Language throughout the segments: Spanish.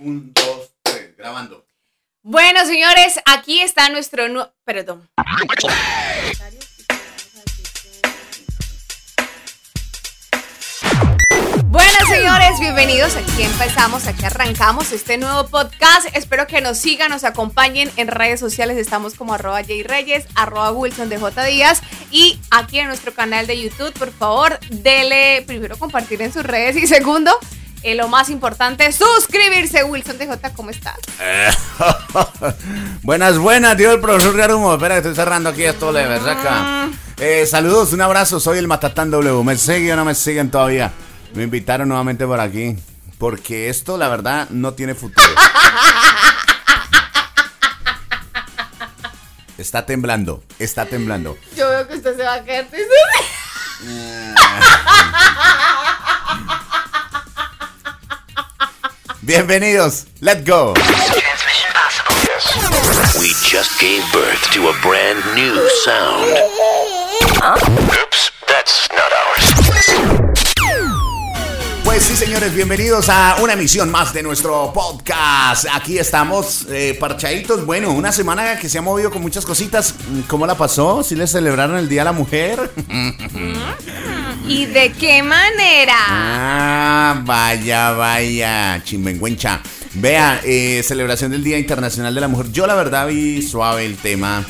Un, dos, tres, grabando. Bueno, señores, aquí está nuestro nuevo. Perdón. Bueno, señores, bienvenidos. Aquí empezamos, aquí arrancamos este nuevo podcast. Espero que nos sigan, nos acompañen en redes sociales. Estamos como arroba Reyes, arroba Wilson de J. Díaz y aquí en nuestro canal de YouTube. Por favor, dele primero compartir en sus redes y segundo, eh, lo más importante, suscribirse. Wilson de J, ¿cómo estás? buenas, buenas, tío el profesor Garumo. Espera, que estoy cerrando aquí esto de verdad eh, saludos, un abrazo. Soy el Matatán W. ¿Me siguen o no me siguen todavía? Me invitaron nuevamente por aquí. Porque esto, la verdad, no tiene futuro. Está temblando, está temblando. Yo veo que usted se va a caer. Bienvenidos, let's go. We just gave birth to a brand new sound. Oops, that's not ours. Pues sí, señores, bienvenidos a una emisión más de nuestro podcast. Aquí estamos, eh, parchaditos. Bueno, una semana que se ha movido con muchas cositas. ¿Cómo la pasó? ¿Sí le celebraron el Día de la Mujer? ¿Y de qué manera? Ah, vaya, vaya, chimbenguencha. Vea, eh, celebración del Día Internacional de la Mujer. Yo la verdad vi suave el tema.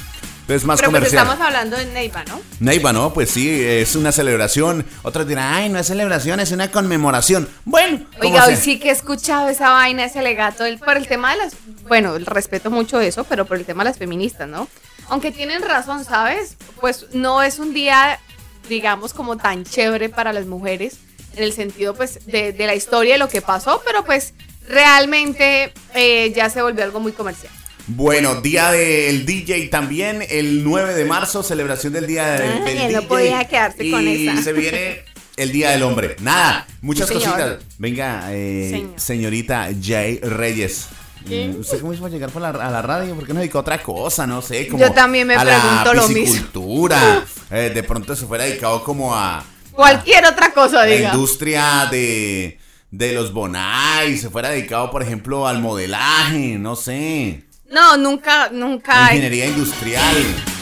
Es más Pero pues comercial. estamos hablando de Neiva, ¿no? Neiva, ¿no? Pues sí, es una celebración. Otros dirán, ay, no es celebración, es una conmemoración. Bueno, Oiga, hoy sea. sí que he escuchado esa vaina, ese alegato el- por el tema de las. Bueno, respeto mucho eso, pero por el tema de las feministas, ¿no? Aunque tienen razón, ¿sabes? Pues no es un día, digamos, como tan chévere para las mujeres, en el sentido, pues, de, de la historia y lo que pasó, pero pues realmente eh, ya se volvió algo muy comercial. Bueno, día del DJ también, el 9 de marzo, celebración del día del, Ay, del no DJ. podía quedarse y con esa. se viene el día del hombre. Nada, muchas Sí, cositas. Venga, eh, Señor. señorita Jay Reyes. ¿Qué? Mm, ¿Usted cómo hizo para llegar por la- a la radio? ¿Por qué no dedicó a otra cosa? No sé, como Yo también me a pregunto la lo mismo. Eh, de pronto se fuera dedicado como a Cualquier otra cosa, la diga. industria de, de los bonais, se fuera dedicado, por ejemplo, al modelaje, no sé, No, nunca, nunca. ingeniería industrial,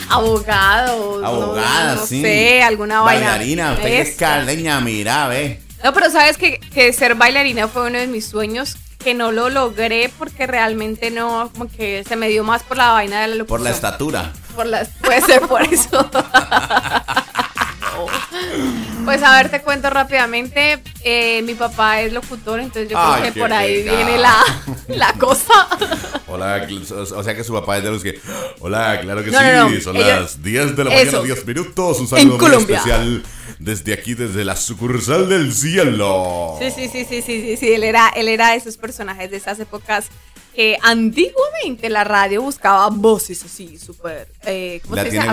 Abogado. no- abogada, no, sí, sé, alguna vaina. bailarina, usted es caleña, mira, ve. No, pero sabes que, que ser bailarina fue uno de mis sueños que no lo logré porque realmente no, como que se me dio más por la vaina de la locución. Por la estatura. Por las, puede ser por eso. Pues a ver, te cuento rápidamente. Eh, mi papá es locutor, entonces yo Ay, creo que por ahí viene la, la cosa. Hola, o sea que su papá es de los que. Hola, claro que No, sí, no, no, son ellos- las 10 de la Eso. mañana, 10 minutos. Un saludo muy especial desde aquí, desde la sucursal del cielo. Sí, sí, sí, sí, sí, sí, sí. Él era, él era de esos personajes de esas épocas que antiguamente la radio buscaba voces así, súper. Eh, ¿Cómo ¿La se dice?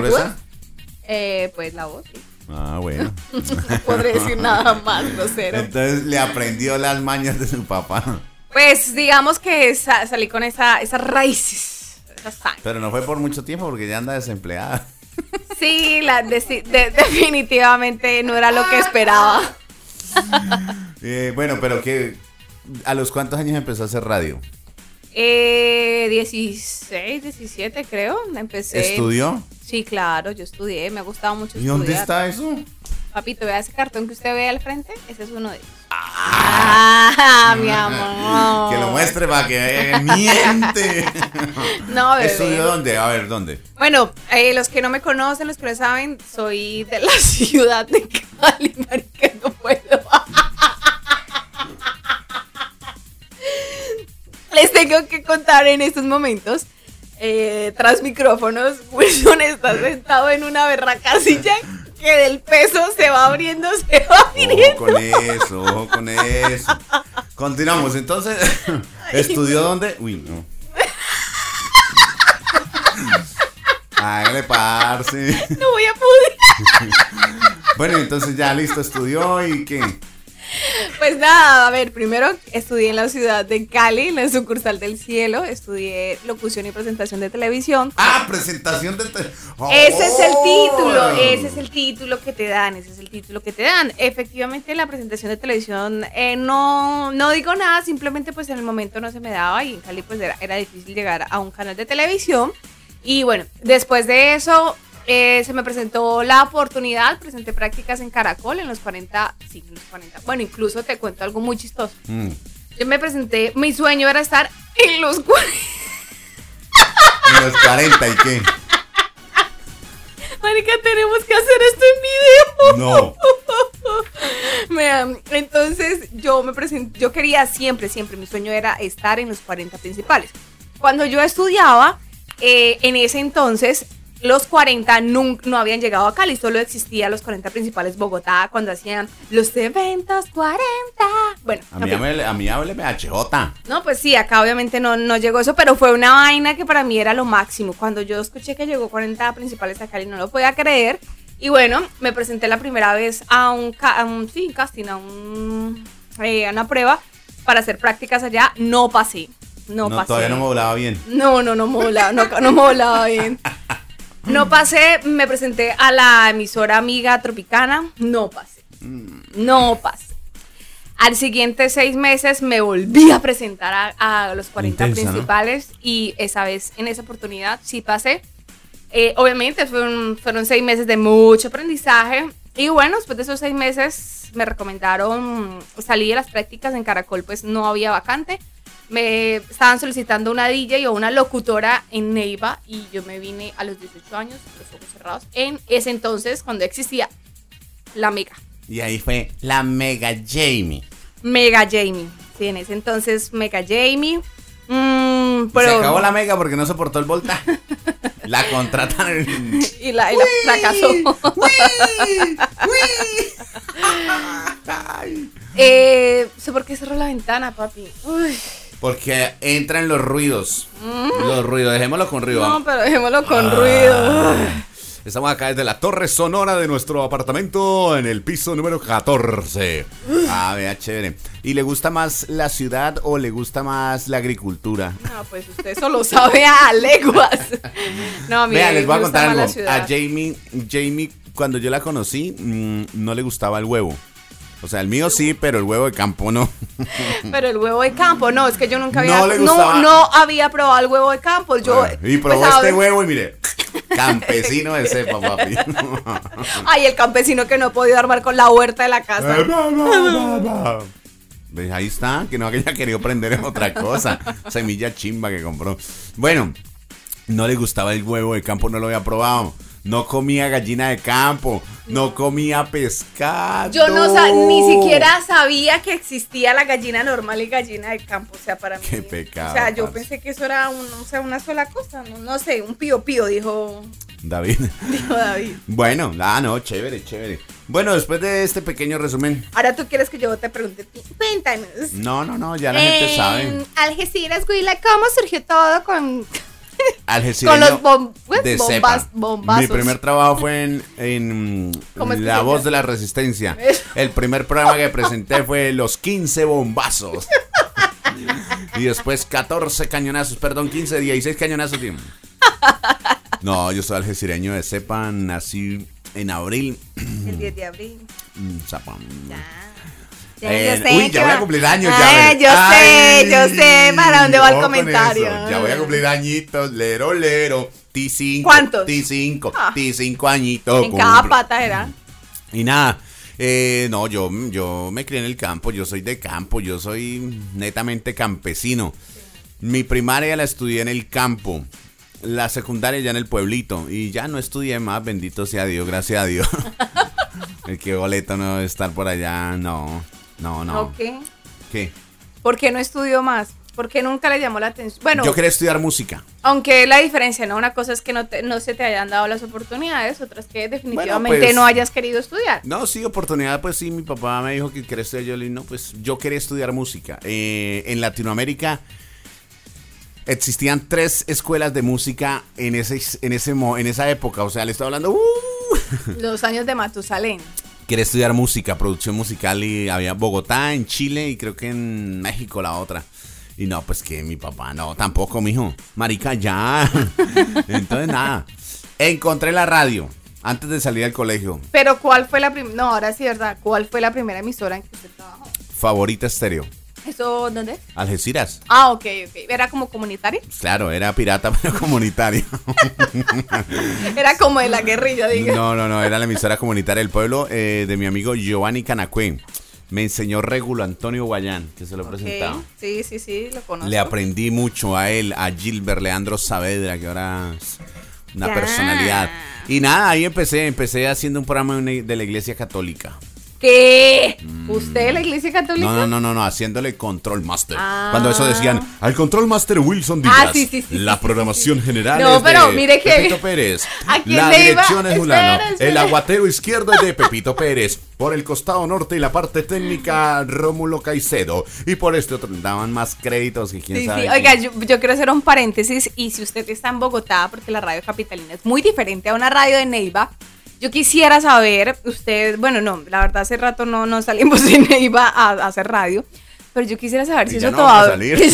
Eh, pues la voz. sí. Ah, bueno. No podré decir nada más grosero. Entonces le aprendió las mañas de su papá. Pues digamos que sa- salí con esa, esas raíces. Pero no fue por mucho tiempo porque ya anda desempleada. Sí, la, de- de- definitivamente no era lo que esperaba. Eh, bueno, pero que ¿a los cuántos años empezó a hacer radio? Eh, 16, 17 creo. Empecé. ¿Estudió? Sí, claro, yo estudié, me ha gustado mucho ¿Y estudiar. dónde está eso? Papito, vea ese cartón que usted ve al frente, ese es uno de ellos. Ah, mi amor. Que lo muestre para que miente. No, bebé. ¿Estudió dónde? A ver, ¿dónde? Bueno, eh, los que no me conocen, los que no saben, soy de la ciudad de Cali, marica, no puedo. Les tengo que contar en estos momentos, eh, tras micrófonos, Wilson está sentado en una berraca silla que del peso se va abriendo, se va Ojo abriendo. con eso, ojo con eso. Continuamos, entonces, ¿estudió dónde? Uy, no. Hágale parce. No voy a poder. Bueno, entonces ya listo, estudió y qué. Pues nada, a ver, primero estudié en la ciudad de Cali, en la sucursal del cielo, estudié locución y presentación de televisión. Ah, presentación de televisión. Ese es el título, ese es el título que te dan, ese es el título que te dan. Efectivamente, la presentación de televisión eh, no, no digo nada, simplemente pues en el momento no se me daba y en Cali pues era, era difícil llegar a un canal de televisión. Y bueno, después de eso eh, se me presentó la oportunidad, presenté prácticas en Caracol en los 40, sí, en los 40. Bueno, incluso te cuento algo muy chistoso. Mm. Yo me presenté, mi sueño era estar en los 40. En los 40 y qué. Marica, tenemos que hacer esto en video. No. Entonces yo me presenté, yo quería siempre, siempre, mi sueño era estar en los 40 principales. Cuando yo estudiaba, eh, en ese entonces, los 40 nunca, no habían llegado a Cali, solo existían los 40 principales Bogotá cuando hacían los eventos 40. Bueno, A mí, hábleme- a mí hábleme a. No, pues sí, acá obviamente no, no llegó eso, pero fue una vaina que para mí era lo máximo. Cuando yo escuché que llegó 40 principales a Cali, no lo podía creer. Y bueno, me presenté la primera vez a un, ca- a un sí, un casting, a, un, eh, a una prueba para hacer prácticas allá. No pasé. No, No, pasé. todavía no me volaba bien. No, no, no me volaba, no, no me volaba bien. No pasé, me presenté a la emisora amiga Tropicana, no pasé. No pasé. Al siguiente seis meses me volví a presentar a, a los 40 Intensa, ¿no? principales y esa vez, en esa oportunidad, sí pasé. Eh, obviamente fueron, fueron seis meses de mucho aprendizaje y bueno, después de esos seis meses me recomendaron salir de las prácticas en Caracol, pues no había vacante. Me estaban solicitando una DJ o una locutora en Neiva y yo me vine a los 18 años, los ojos cerrados, en ese entonces cuando existía la Mega. Y ahí fue la Mega Jamie. Mega Jamie. Sí, en ese entonces Mega Jamie. Mm, pero, Se acabó la Mega porque no soportó el voltaje. La contratan en... Y la, y la fracasó. Ay. eh, sé por qué cerró la ventana, papi. Uy, Porque entran los ruidos. Los ruidos, dejémoslo con ruido. no, vamos. pero dejémoslo con Ah. ruido. Estamos acá desde la torre sonora de nuestro apartamento en el piso número 14. Ah, vea, chévere. ¿Y le gusta más la ciudad o le gusta más la agricultura? No, pues usted eso lo sabe a leguas. No, a mí Vea, les voy a contar algo. A Jamie, Jamie, cuando yo la conocí, mm, no le gustaba el huevo. O sea, el mío sí, pero el huevo de campo no. Pero el huevo de campo, no, es que yo nunca había, No le no, no había probado el huevo de campo. Yo, y probó pues, a este huevo y mire, campesino de cepa, papi. Ay, el campesino que no ha podido armar con la huerta de la casa. Pues ahí está, que no haya querido prender en otra cosa. Semilla chimba que compró. Bueno, no le gustaba el huevo de campo, no lo había probado. No comía gallina de campo, no comía pescado. Yo no ni siquiera sabía que existía la gallina normal y gallina de campo, o sea, para mí. Qué pecado, O sea, yo parce. pensé que eso era un- o sea, una sola cosa, no, no sé, un pío pío, dijo, David. dijo David. Bueno, ah, no, chévere, chévere. Bueno, después de este pequeño resumen. Ahora tú quieres que yo te pregunte, cuéntanos. No, no, no, ya la gente En sabe. Algeciras, Huila, ¿cómo surgió todo con Con los bom- pues, de bombas- bombazos. Mi primer trabajo fue en, en ¿Cómo es que La Voz de la Resistencia. El primer programa que presenté fue Los 15 Bombazos. y después 14 cañonazos, perdón, 15, 16 cañonazos. tío. No, yo soy algecireño de cepa, nací en abril. el 10 de abril? Mm, zapa. Ya, Eh, yo sé uy, ya voy a cumplir años. Ay, ya. yo Ay, sé, yo sé para dónde va el comentario. Ya voy a cumplir añitos, lero, lero. T5. ¿Cuántos? T5. Ah. T5 añitos. En cada pata era. Y nada, eh, no, yo, yo me crié en el campo, yo soy de campo, yo soy netamente campesino. Mi primaria la estudié en el campo, la secundaria ya en el pueblito y ya no estudié más, bendito sea Dios, gracias a Dios. el que boleto no estar por allá, no, no, no. Ok. ¿Qué? ¿Por qué no estudió más? ¿Por qué nunca le llamó la atención? Bueno, Yo quería estudiar música. aunque la diferencia, ¿no? Una cosa es que no, te- no se te hayan dado las oportunidades, otra es que definitivamente pues- no hayas querido estudiar. No, sí, oportunidad, pues sí, mi papá me dijo que quería estudiar, no, pues yo quería estudiar música. Eh, en Latinoamérica existían tres escuelas de música en ese, en ese en esa época, o sea, le estoy hablando, uh, Los años de Matusalén. Quería estudiar música, producción musical y había Bogotá, en Chile y creo que en México la otra. Y no, pues que mi papá, no, tampoco, mijo. Marica, ya. Entonces, nada. Encontré la radio antes de salir al colegio. Pero ¿cuál fue la primera? No, ahora sí, ¿verdad? ¿Cuál fue la primera emisora en que usted trabajó? Favorita estéreo. ¿Eso dónde? Algeciras. Ah, ok, ok. ¿Era como comunitario? Claro, era pirata, pero comunitario. Era como de la guerrilla, diga. No, no, no, era la emisora comunitaria del pueblo eh, de mi amigo Giovanni Canacue. Me enseñó Regulo Antonio Guayán, que se lo he Ok, presentado. Sí, sí, sí, lo conozco. Le aprendí mucho a él, a Gilbert Leandro Saavedra, que ahora es una Ya. personalidad. Y nada, ahí empecé, empecé haciendo un programa de la iglesia católica. ¿Qué? ¿Usted la iglesia católica? No, no, no, no, no, haciéndole control master. Ah. Cuando eso decían, al control master Wilson Díaz. Ah, sí, sí, sí, La programación general No, es pero de mire que- Pepito Pérez. ¿A quién La le iba? dirección es espera. El aguatero izquierdo es de Pepito Pérez. Por el costado norte y la parte técnica, Rómulo Caicedo. Y por este otro daban más créditos que quién Sí, sabe. Oiga, yo, yo quiero hacer un paréntesis y si usted está en Bogotá, porque la radio capitalina es muy diferente a una radio de Neiva, yo quisiera saber, usted, bueno, no, la verdad hace rato no, no salimos de Neiva a, a hacer radio, pero yo quisiera saber Y si eso no todavía...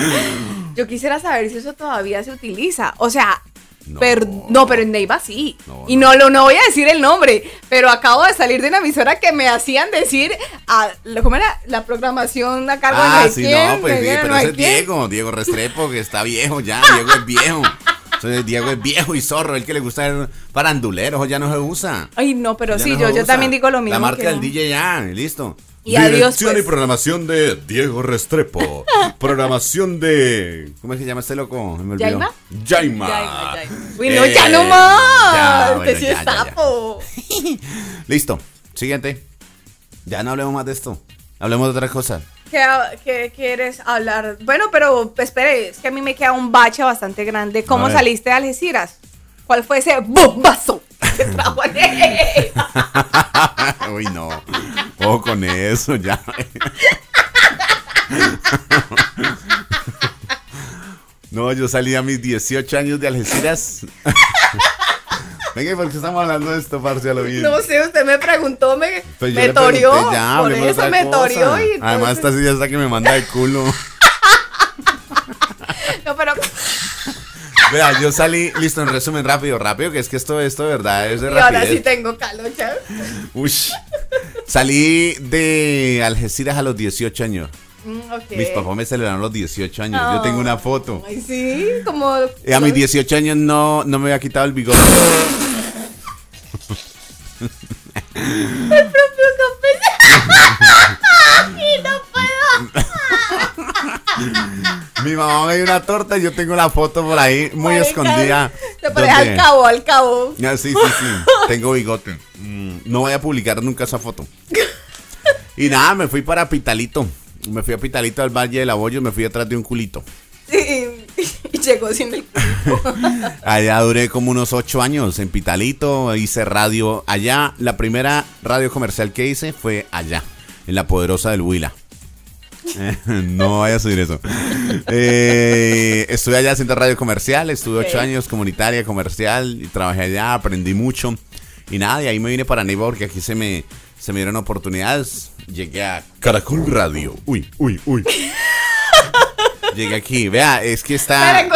yo quisiera saber si eso todavía se utiliza. O sea, No. per- no, pero en Neiva sí. No, y no, lo no voy a decir el nombre, pero acabo de salir de una emisora que me hacían decir, a, ¿cómo era? La programación a cargo de no Ah, sí, no, pues de sí, no pero ese es. Diego, Diego Restrepo, que está viejo ya, Diego es viejo. Entonces, Diego es viejo y zorro, el que le gusta el parandulero, ya no se usa. Ay, no, pero Ya sí, no yo, yo también digo lo mismo. La marca del no. DJ ya, listo. Y adiós, Dirección pues. y programación de Diego Restrepo. programación de. ¿Cómo es que se llama este loco? Me olvidó. ¿Yaima? Yaima. Yaima, Yaima. Uy, no, Eh, ya no más. ya, Usted bueno, sí ya, es ya, ya. sapo. Listo. Siguiente. Ya no hablemos más de esto. Hablemos de otra cosa. ¿Qué, qué quieres hablar? Bueno, pero espere, es que a mí me queda un bache bastante grande. ¿Cómo saliste de Algeciras? ¿Cuál fue ese bombazo que trajo? Uy, no. Ojo con eso, ya. No, yo salí a mis 18 años de Algeciras. Venga, ¿y ¿por qué estamos hablando de esto, parce? A lo bien. No sé, usted me preguntó, me, Pues me torió. ya, por eso me torió. Y Además, esta entonces- silla está que me manda de culo. No, pero Vea, yo salí, listo, en resumen, rápido, rápido, que es que esto, esto de verdad es de y ahora sí rapidez. tengo calocha. Uy. Salí de Algeciras a los 18 años. Mm. Mis papás me celebraron los 18 años. Yo tengo una foto. Ay, sí, como. A mis 18 años no, no me había quitado el bigote. Y no puedo. Mi mamá me dio una torta y yo tengo la foto por ahí muy Marica, escondida. Te pones al cabo, al cabo. Ah, sí, sí, sí. Tengo bigote. Mm, no voy a publicar nunca esa foto. Y nada, me fui para Pitalito. Me fui a Pitalito al Valle del Abollo, me fui atrás de un culito. Llegó sin el cuerpo. Allá duré como unos ocho años en Pitalito, hice radio allá. La primera radio comercial que hice fue allá, en la poderosa del Huila. Eh, no vaya a subir eso. Eh, estuve allá haciendo radio comercial, estuve ocho años comunitaria, comercial, y trabajé allá, aprendí mucho. Y nada, y ahí me vine para Neiva porque aquí se me, se me dieron oportunidades. Llegué a Caracol Radio. Uy, uy, uy. Llegué aquí. Vea, es que está... Para en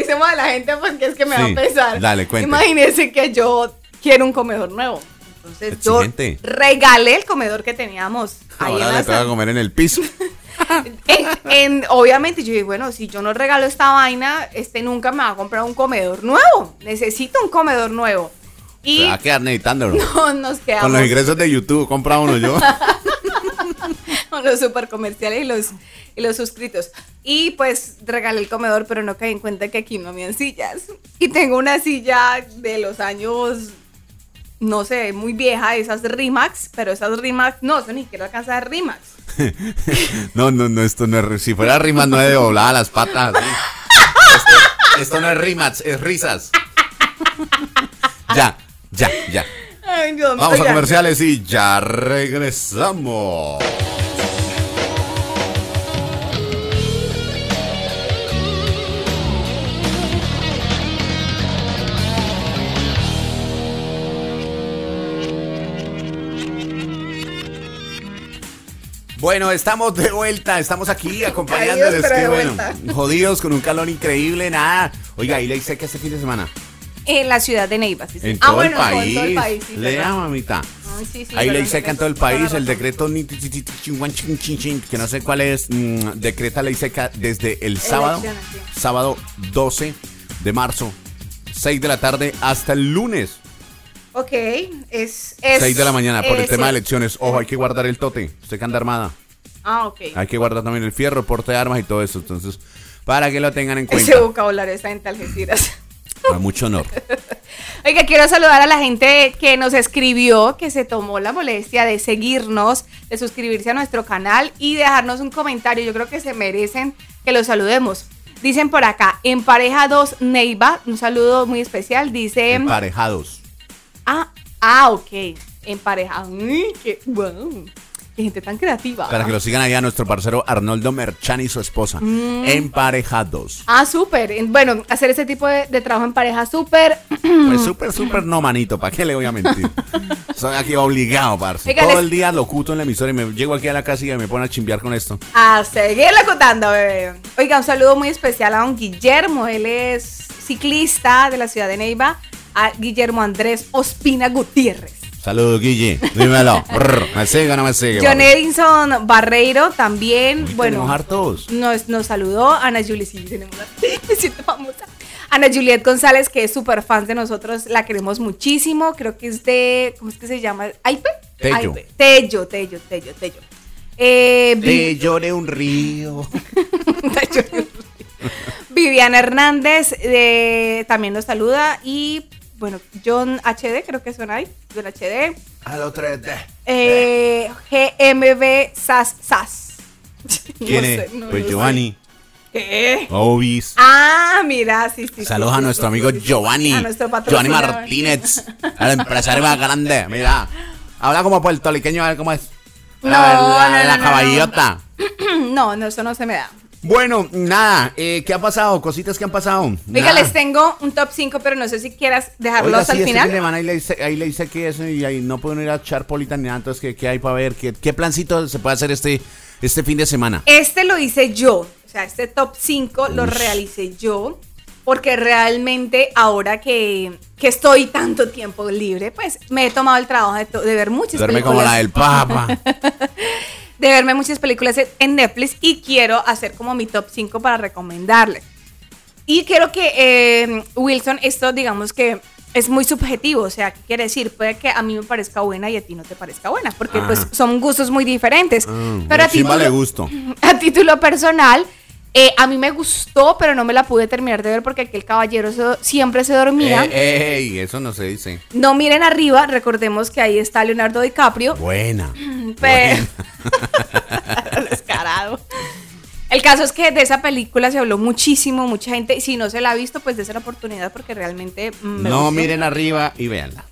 hicimos a la gente porque es que me va a pesar. dale, cuente. Imagínense que yo quiero un comedor nuevo. Entonces Exigente. yo regalé el comedor que teníamos Ahora le toca comer en el piso. En- en- obviamente yo dije, bueno, si yo no regalo esta vaina, este nunca me va a comprar un comedor nuevo. Necesito un comedor nuevo. Y Se va a quedar necesitándolo. no nos quedamos Con los ingresos de YouTube, compra uno yo. los super comerciales y los, y los suscritos. Y pues regalé el comedor, pero no caí en cuenta que aquí no habían sillas. Y tengo una silla de los años, no sé, muy vieja, esas Rimax, pero esas Rimax, no, eso ni siquiera alcanza Rimax. No, no, no, esto no es. Si fuera rimas, no es de las patas. sí. Esto, esto no es rimas, es risas. Ya, ya, ya. Ay, Dios Vamos a comerciales y ya regresamos. Bueno, estamos de vuelta, estamos aquí acompañándoles. de bueno. Jodidos con un calor increíble, nada. Oiga, y le hice que este fin de semana. En la ciudad de Neiva, sí, sí. En ah, todo, bueno, el en país. todo el país. sí, Lea, mamita. Ay, sí, sí, Ahí en todo el país el decreto que no sé cuál es, mm, decreta ley seca desde el sábado, sábado 12 de marzo, 6 de la tarde hasta el lunes, Ok, es, es 6 de la mañana por el tema de elecciones. Ojo, hay que guardar el tote, usted que anda armada, Ah, ok. hay que guardar también el fierro, el porte de armas y todo eso, entonces, para que lo tengan en cuenta. Ese vocabulario está en Algeciras. A mucho honor. Oiga, quiero saludar a la gente que nos escribió, que se tomó la molestia de seguirnos, de suscribirse a nuestro canal y dejarnos un comentario. Yo creo que se merecen que los saludemos. Dicen por acá, en pareja 2 Neiva, un saludo muy especial. Dice, Emparejados. Ah, ah, ok, en pareja. Uy, qué, wow, qué gente tan creativa. Para que lo sigan allá nuestro parcero Arnoldo Merchan y su esposa. Mm. Emparejados. Ah, súper. En- Bueno, hacer ese tipo de, de trabajo en pareja, súper. Pues súper, súper no, manito. ¿Para qué le voy a mentir? Soy aquí obligado, parce. Oiga, Todo les- el día locuto en la emisora y me llego aquí a la casa y me pone a chimbear con esto. A seguirla contando, bebé. Oiga, un saludo muy especial a don Guillermo. Él es ciclista de la ciudad de Neiva. A Guillermo Andrés Ospina Gutiérrez. Saludos, Guille. Dímelo. Brr, ¿Me sigue o no me sigue? John papi? Edinson Barreiro también. Uy, bueno, hartos. nos, nos saludó. Ana Juliet, sí, tenemos la- me siento famosa. Ana Juliet González, que es súper fan de nosotros, la queremos muchísimo. Creo que es de. ¿Cómo es que se llama? ¿Aipe? Tello. Aipe. Tello, Tello, Tello, Tello. Eh, Vi- Te lloré un río. Viviana Hernández eh, también nos saluda y bueno, John HD, creo que suena ahí, John HD. A lo 3D. Eh, GMB SAS SAS. ¿Quién No es? sé, no pues sé. Giovanni. ¿Qué? Obis. Ah, mira, sí, sí. Saludos sí, a nuestro sí, amigo sí. Giovanni. A nuestro Giovanni. Martínez. El empresario más grande. Mira. Habla como puertorriqueño, a ver cómo es. No, la, la- no, la no, no. caballota. No, no, eso no se me da. Bueno, nada, eh, ¿qué ha pasado? Cositas que han pasado. Oiga, Nada. les tengo un top 5, pero no sé si quieras dejarlo Oiga, sí, este final. semana ahí le hice, ahí le hice que eso y ahí no pueden ir a Charpolitan ni nada, entonces ¿qué, qué hay para ver? ¿Qué, qué plancito se puede hacer este, este fin de semana? Este lo hice yo, o sea, este top 5 lo realicé yo, porque realmente ahora que, que estoy tanto tiempo libre, pues me he tomado el trabajo de ver muchas Duerme películas. como la del Papa. De verme muchas películas en Netflix y quiero hacer como mi top 5 para recomendarles. Y quiero que, eh, Wilson, esto digamos que es muy subjetivo, o sea, ¿qué quiere decir? Puede que a mí me parezca buena y a ti no te parezca buena, porque pues son gustos muy diferentes. Ah, Pero a sí, vale título- gusto. a título personal, eh, a mí me gustó, pero no me la pude terminar de ver porque aquel caballero se- siempre se dormía. Eh, ey, eso no se dice. No miren arriba, recordemos que ahí está Leonardo DiCaprio. Buena. Pero... Descarado. El caso es que de esa película se habló muchísimo, mucha gente. Si no se la ha visto, pues dése la oportunidad porque realmente mm, me No gustó. miren arriba y véanla.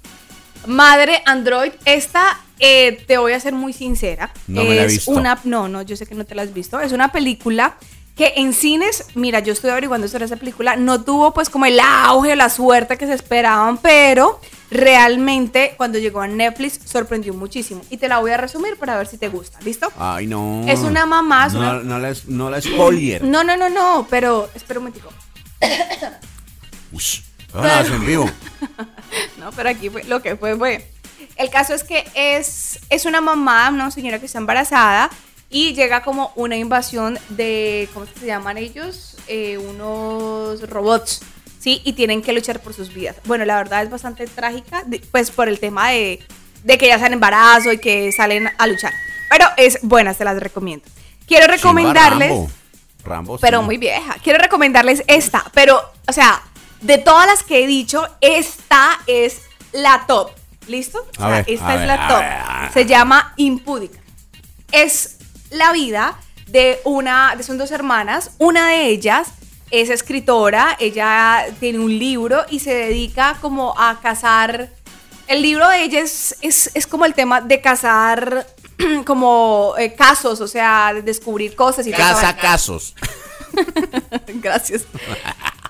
Madre Android, esta eh, te voy a ser muy sincera. No me la he es visto. Una, no, no, yo sé que no te la has visto. Es una película que en cines, mira, yo estoy averiguando sobre esa película, no tuvo pues como el auge o la suerte que se esperaban, pero realmente cuando llegó a Netflix sorprendió muchísimo. Y te la voy a resumir para ver si te gusta, ¿listo? Ay, no. Es una mamá, es No, una- no la, no la spoiler. No, no, no, no, pero espera un momentico. Ush, ahora es en vivo. No, pero aquí fue, lo que fue fue. El caso es que es, es una mamá, una señora que está embarazada y llega como una invasión de, ¿cómo se llaman ellos? Eh, unos robots, ¿sí? Y tienen que luchar por sus vidas. Bueno, la verdad es bastante trágica, pues por el tema de, de que ya están embarazo y que salen a luchar. Pero es buena, se las recomiendo. Quiero recomendarles... Rambo. Rambo, pero sí. muy vieja. Quiero recomendarles esta, pero, o sea, de todas las que he dicho, esta es la top. ¿Listo? O A sea, ver, esta es ver, la top. ver. Se llama Impúdica. Es la vida de una, de son dos hermanas. Una de ellas es escritora, ella tiene un libro y se dedica como a cazar. El libro de ella es, es, es como el tema de cazar como eh, casos, o sea, de descubrir cosas y vaina. casos. Gracias.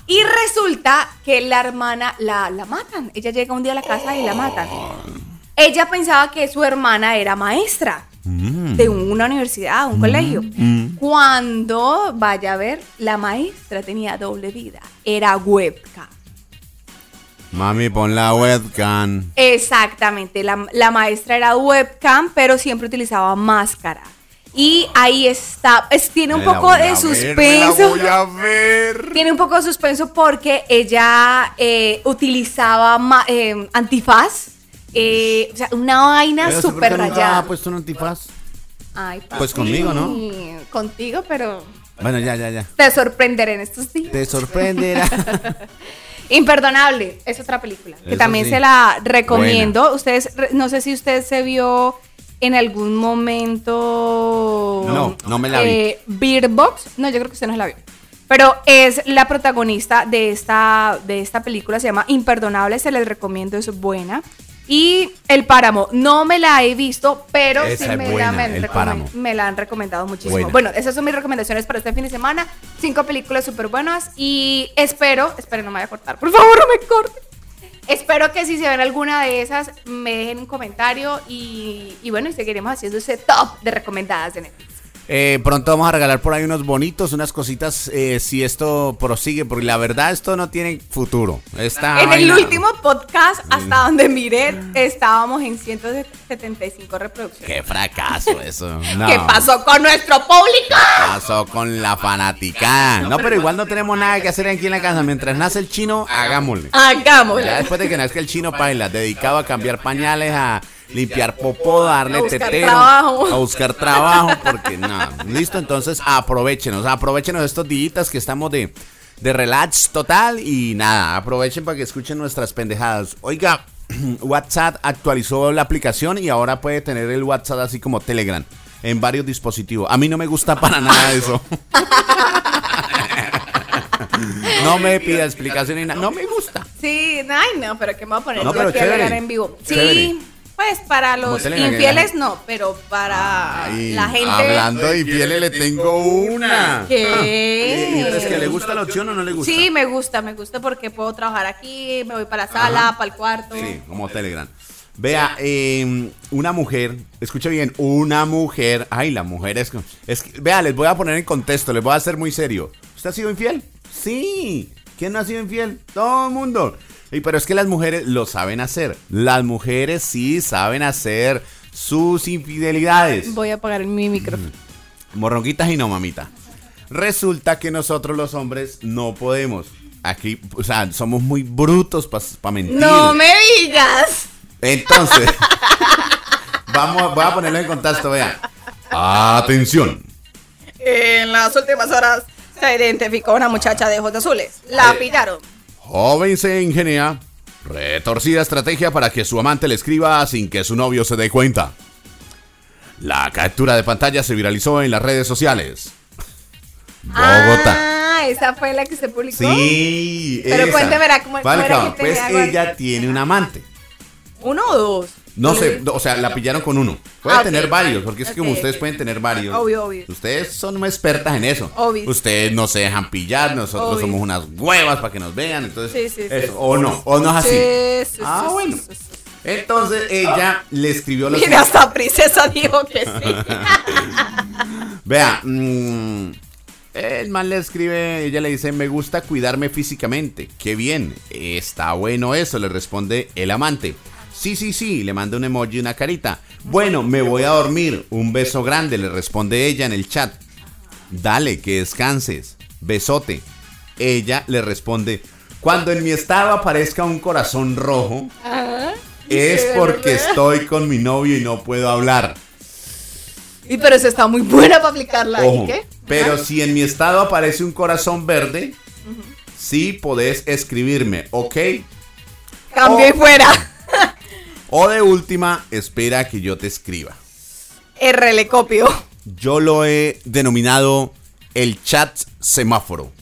Y resulta que la hermana la, la matan. Ella llega un día a la casa y la matan. Ella pensaba que su hermana era maestra. Mm. de una universidad, un colegio. Cuando vaya a ver, la maestra tenía doble vida. Era webcam. Mami, pon la webcam. Exactamente, la, la maestra era webcam, pero siempre utilizaba máscara. Y ahí está, es- tiene un poco de ver, suspenso. la voy a ver. Tiene un poco de suspenso porque ella eh, utilizaba ma- eh, antifaz. Eh, o sea, una vaina Pero, ¿sí por súper rayada. ha puesto un antifaz? Ay, papi. Pues conmigo, ¿no? Contigo, pero Bueno, ya, ya, ya. te sorprenderé en estos días. Te sorprenderá. Imperdonable, es otra película que Eso también sí. se la recomiendo. Ustedes, no sé si usted se vio en algún momento. No, no me la vi. eh, Beer Box. No, yo creo que usted no se la vio. Pero es la protagonista de esta, de esta película, se llama Imperdonable, se les recomiendo, es buena. Y El Páramo, no me la he visto, pero Esa sí me, buena, la, me, han me la recomendado muchísimo. Buena. Bueno, esas son mis recomendaciones para este fin de semana. Cinco películas súper buenas y espero, espero no me vaya a cortar, por favor no me corte. Espero que si se ven alguna de esas me dejen un comentario y, y bueno, y seguiremos haciendo ese top de recomendadas de Netflix. Eh, pronto vamos a regalar por ahí unos bonitos, unas cositas, eh, si esto prosigue, porque la verdad esto no tiene futuro. Esta en el último podcast, hasta donde miré, estábamos en 175 reproducciones. Qué fracaso eso. No. ¿Qué pasó con nuestro público? pasó con la fanaticada? No, pero igual no tenemos nada que hacer aquí en la casa. Mientras nace el chino, hagámosle. Ya Hagámoslo. después de que nazca el chino paila, dedicado a cambiar pañales, a limpiar popó, darle A tetero, trabajo. a buscar trabajo, porque nada, listo, entonces aprovechenos, aprovechenos estos días que estamos de, de relax total y nada, aprovechen para que escuchen nuestras pendejadas. Oiga, WhatsApp actualizó la aplicación y ahora puede tener el WhatsApp así como Telegram en varios dispositivos. A mí no me gusta para nada eso. No me pida explicación ni nada. No me gusta. Sí, ay no, pero ¿qué me voy a poner No, yo aquí a hablar en vivo? Sí, chévere. Pues para los infieles no, pero para Ay, la gente Hablando de infieles, le tengo una. que ¿Es que le gusta la opción o no le gusta? Sí, me gusta, me gusta porque puedo trabajar aquí, me voy para la sala, para el cuarto. Sí, como Telegram. Vea, eh, una mujer, escuche bien, una mujer, ay, la mujer es, es que- vea, les voy a poner en contexto, les voy a ser muy serio. ¿Usted ha sido infiel? Sí. ¿Quién no ha sido infiel? Todo el mundo. Y, pero es que las mujeres lo saben hacer. Las mujeres sí saben hacer sus infidelidades. Voy a apagar mi micrófono. Morronquitas y no, mamita. Resulta que nosotros los hombres no podemos. Aquí, o sea, somos muy brutos para mentir. No me digas. Entonces, vamos, voy a ponerlo en contexto, vean. Atención. En las últimas horas se identificó una muchacha de ojos azules. La Eh. pillaron. Joven se ingenia retorcida estrategia para que su amante le escriba sin que su novio se dé cuenta. La captura de pantalla se viralizó en las redes sociales. Bogotá. Ah, esa fue la que se publicó. Sí, Pero esa. cuénteme, verá, ¿cómo- Vale, cómo era que pues ella tiene un amante. ¿Uno o dos? No sé, o sea, la pillaron con uno. Puede Ah, tener varios, porque es que como ustedes pueden tener varios. Obvio, obvio. Ustedes son muy expertas en eso. Obvio. Ustedes no se dejan pillar, nosotros Obvio. somos unas huevas para que nos vean. Entonces, Sí, sí, sí. o no, o no es así. Sí, sí, ah, bueno. Entonces ella le escribió los. Mira, hasta Princesa dijo que sí. Vea, mm, el man le escribe, ella le dice, me gusta cuidarme físicamente. Qué bien, está bueno eso, le responde el amante. Sí, sí, sí, le manda un emoji y una carita. Bueno, me voy a dormir. Un beso grande, le responde ella en el chat. Dale, que descanses. Besote. Ella le responde, cuando en mi estado aparezca un corazón rojo, es porque estoy con mi novio y no puedo hablar. Y pero eso está muy buena para aplicarla. Ojo, ¿Y qué? pero si en mi estado aparece un corazón verde, sí podés escribirme, ¿ok? Cambie Oh. fuera. O de última, espera que yo te escriba. R le copio. Yo lo he denominado el chat semáforo.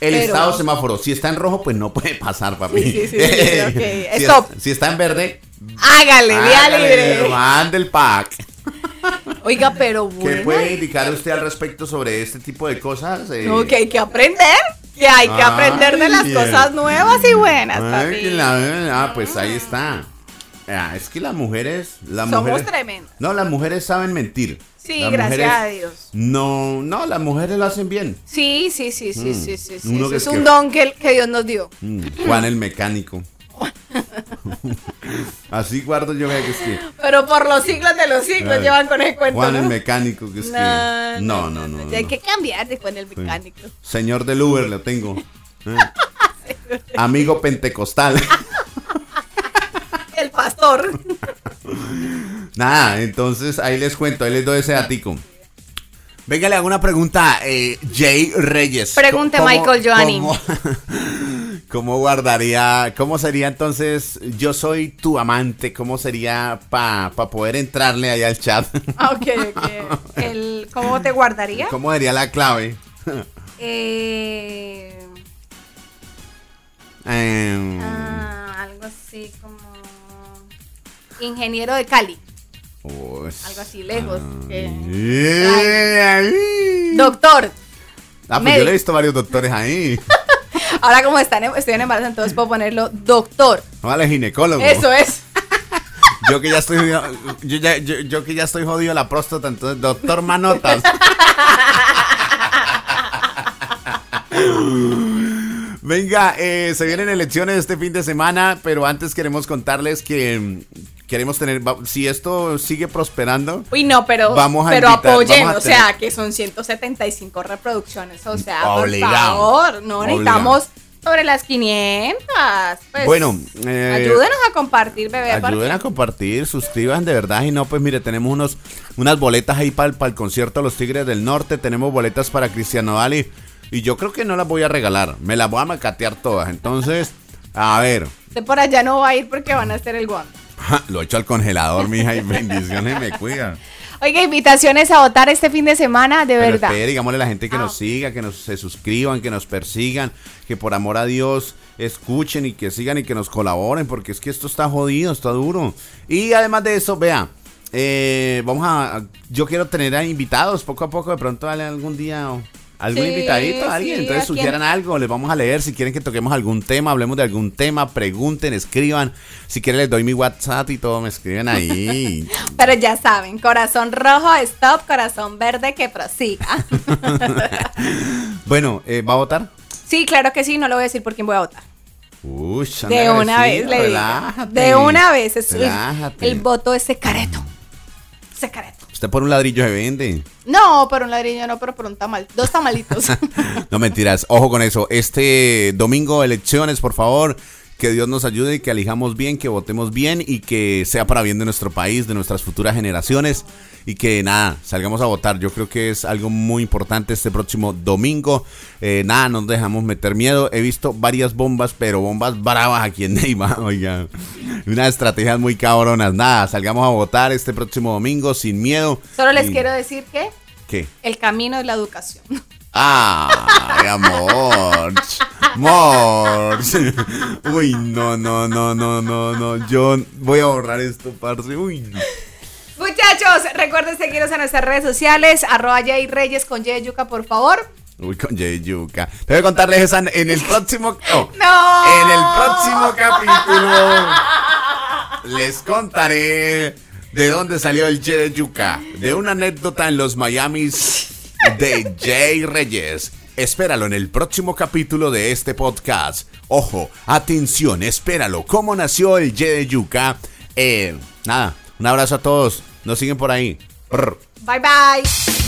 El Pero- estado semáforo. Si está en rojo, pues no puede pasar, papi. Sí, sí, sí, sí, ok. si, Stop. es- si está en verde, Hágale, vía libre. mande el pack. Oiga, pero ¿Qué bueno. puede indicar usted al respecto sobre este tipo de cosas? Eh, No, que hay que aprender. Que hay que aprender de las cosas nuevas y buenas, Ay, papi. que la- ah, pues ahí está. Ah, es que las mujeres, las Somos mujeres, tremendas. No, las mujeres saben mentir. Sí, Las gracias a Dios. No, no, las mujeres lo hacen bien. Sí, sí, sí, sí, Mm. sí, sí, sí. Eso que es un que- don que, que Dios nos dio. Mm, Juan el mecánico. Así guardo yo que es que Pero por los siglos de los siglos llevan con el cuento, Juan ¿no? el mecánico que es que no, no, no. Hay no. que cambiar de Juan el mecánico. Señor del Uber lo tengo. Eh. Amigo pentecostal. Nada, entonces ahí les cuento, ahí les doy ese datico. Venga, le hago una pregunta, eh, Jay Reyes. Pregunte, ¿Cómo- Michael Johnny. ¿cómo, cómo guardaría, cómo sería entonces, yo soy tu amante, cómo sería para poder entrarle ahí al chat? Ah, Ok, ok. El, ¿Cómo te guardaría? ¿Cómo sería la clave? Eh, Em, ah, algo así como ingeniero de Cali. uy. Algo así lejos. Ay. Doctor. Ah, pues yo le he visto varios doctores ahí. Ahora como están, estoy en embarazo, entonces puedo ponerlo doctor. Vale, ginecólogo. Eso es. Yo que ya estoy jodido, yo, ya- yo- yo que ya estoy jodido la próstata, entonces, doctor Manotas. Venga, eh, se vienen elecciones este fin de semana, pero antes queremos contarles que queremos tener, va- si esto sigue prosperando, Uy, no, pero, Vamos a pero invitar- apoyen, vamos a o sea, que son 175 reproducciones, o sea, Obligado. por favor, no Obligado. necesitamos sobre las 500. Pues, Bueno, eh, ayúdenos a compartir, bebé. ayuden a compartir, suscriban de verdad y no, pues mire, tenemos unos, unas boletas ahí para el concierto de los Tigres del Norte, tenemos boletas para Cristiano Dali y yo creo que no las voy a regalar, me las voy a macatear todas, entonces, a ver, Usted por allá no va a ir porque van a hacer el guan. Lo echo al congelador, mija, y bendiciones me cuidan. Oiga, invitaciones a votar este fin de semana, de Pero verdad. espere, digámosle a la gente que Ah, nos ok. siga, que nos se suscriban, que nos persigan, que por amor a Dios escuchen y que sigan y que nos colaboren, porque es que esto está jodido, está duro. Y además de eso, vea, eh, vamos a, yo quiero tener a invitados poco a poco, de pronto dale algún día o algún Sí, invitadito alguien, sí, entonces sugieran algo, les vamos a leer, si quieren que toquemos algún tema, hablemos de algún tema, pregunten, escriban, si quieren les doy mi WhatsApp y todo, me escriben ahí. Pero ya saben, corazón rojo, stop, corazón verde, que prosiga. bueno, eh, ¿va a votar? sí, claro que sí, no le voy a decir por quién voy a votar. Uy, De una vez le digo. relájate. De una vez. Es, Relájate. el voto es secreto. Secreto. Usted por un ladrillo se vende. No, por un ladrillo no, pero por un tamal. Dos tamalitos. No mentiras, ojo con eso. Este domingo elecciones, por favor, que Dios nos ayude y que elijamos bien, que votemos bien y que sea para bien de nuestro país, de nuestras futuras generaciones y que nada, salgamos a votar. Yo creo que es algo muy importante este próximo domingo. Eh, nada, no nos dejamos meter miedo. He visto varias bombas, pero bombas bravas aquí en Neiva, oiga. Unas estrategias muy cabronas. Nada, salgamos a votar este próximo domingo sin miedo. Solo les Y- quiero decir que ¿Qué? el camino es la educación. Ay, amor. Amor. Uy, no, no, no, no, no, no. Yo voy a borrar esto, parce. Uy. Muchachos, recuerden seguirnos en nuestras redes sociales, arroba Jay Reyes con Jay Yuca, por favor. Uy, con Jay Yuca. Te voy a contarles esa en el próximo. oh, No. En el próximo capítulo. Les contaré de dónde salió el Jay Yuca. De una anécdota en los Miamis de Jay Reyes. Espéralo en el próximo capítulo de este podcast. Ojo, atención, espéralo. ¿Cómo nació el Jay de Yuca? Eh, nada, un abrazo a todos. Nos siguen por ahí. Bye bye.